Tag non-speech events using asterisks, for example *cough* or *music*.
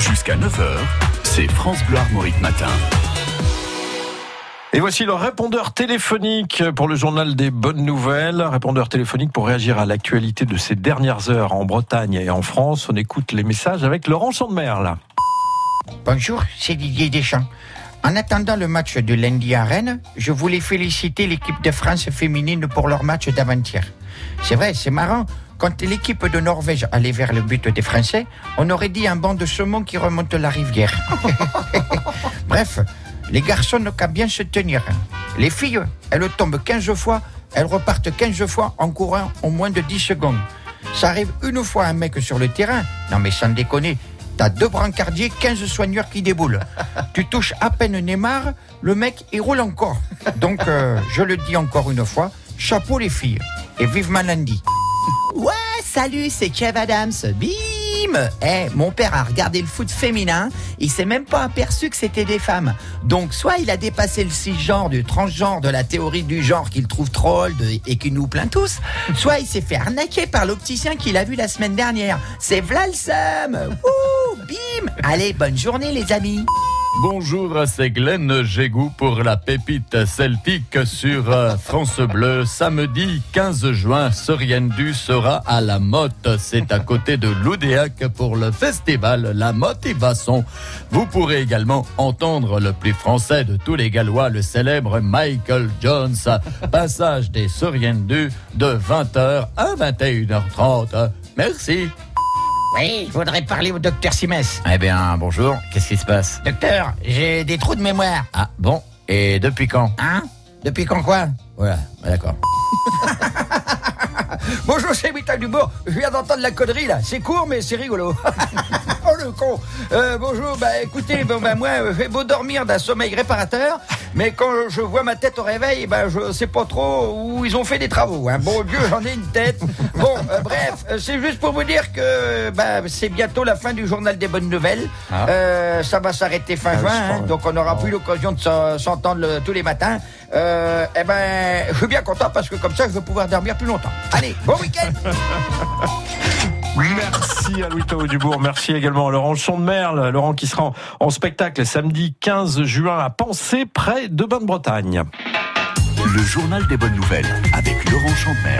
Jusqu'à 9h, c'est France Bleu Armorique Matin. Et voici le répondeur téléphonique pour le journal des bonnes nouvelles. Répondeur téléphonique pour réagir à l'actualité de ces dernières heures en Bretagne et en France. On écoute les messages avec Laurent Chandemerle. Bonjour, c'est Didier Deschamps. En attendant le match de lundi à Rennes, je voulais féliciter l'équipe de France féminine pour leur match d'avant-hier. C'est vrai, c'est marrant. Quand l'équipe de Norvège allait vers le but des Français, on aurait dit un banc de saumon qui remonte la rivière. *laughs* Bref, les garçons n'ont qu'à bien se tenir. Les filles, elles tombent 15 fois, elles repartent 15 fois en courant en moins de 10 secondes. Ça arrive une fois un mec sur le terrain. Non mais sans déconner, t'as deux brancardiers, 15 soigneurs qui déboulent. Tu touches à peine Neymar, le mec il roule encore. Donc euh, je le dis encore une fois, chapeau les filles. Et vive lundi. Ouais, salut, c'est Kev Adams. Bim Eh, mon père a regardé le foot féminin, il s'est même pas aperçu que c'était des femmes. Donc, soit il a dépassé le cisgenre, du transgenre, de la théorie du genre qu'il trouve troll et qui nous plaint tous, soit il s'est fait arnaquer par l'opticien qu'il a vu la semaine dernière. C'est seum Ouh, bim Allez, bonne journée les amis Bonjour, c'est Glenn Gégou pour la pépite celtique sur euh, France Bleu. Samedi 15 juin, Soriendu sera à la Motte. C'est à côté de l'Oudéac pour le festival La Motivation. Vous pourrez également entendre le plus français de tous les Gallois, le célèbre Michael Jones. Passage des Soriendu de 20h à 21h30. Merci. Oui, je voudrais parler au docteur Simès. Eh bien, bonjour. Qu'est-ce qui se passe? Docteur, j'ai des trous de mémoire. Ah, bon? Et depuis quand? Hein? Depuis quand quoi? Voilà, d'accord. *laughs* Bonjour, c'est Vital Dubourg. Je viens d'entendre la connerie là. C'est court, mais c'est rigolo. *laughs* le con. Euh, bonjour, bah écoutez, bon, bah, moi, j'ai beau dormir d'un sommeil réparateur, mais quand je vois ma tête au réveil, bah, je sais pas trop où ils ont fait des travaux. Hein. Bon Dieu, j'en ai une tête. Bon, euh, bref, euh, c'est juste pour vous dire que bah, c'est bientôt la fin du journal des bonnes nouvelles. Ah. Euh, ça va s'arrêter fin juin, je hein, donc on n'aura plus l'occasion de s'en- s'entendre le- tous les matins. Euh, eh ben, je suis bien content parce que comme ça, je vais pouvoir dormir plus longtemps. Allez, bon week-end *laughs* Merci à Louis Tao Dubourg. Merci également à Laurent Chandemerle. Laurent qui sera en, spectacle samedi 15 juin à Pensée, près de Bonne-Bretagne. Le journal des bonnes nouvelles avec Laurent Chandemer.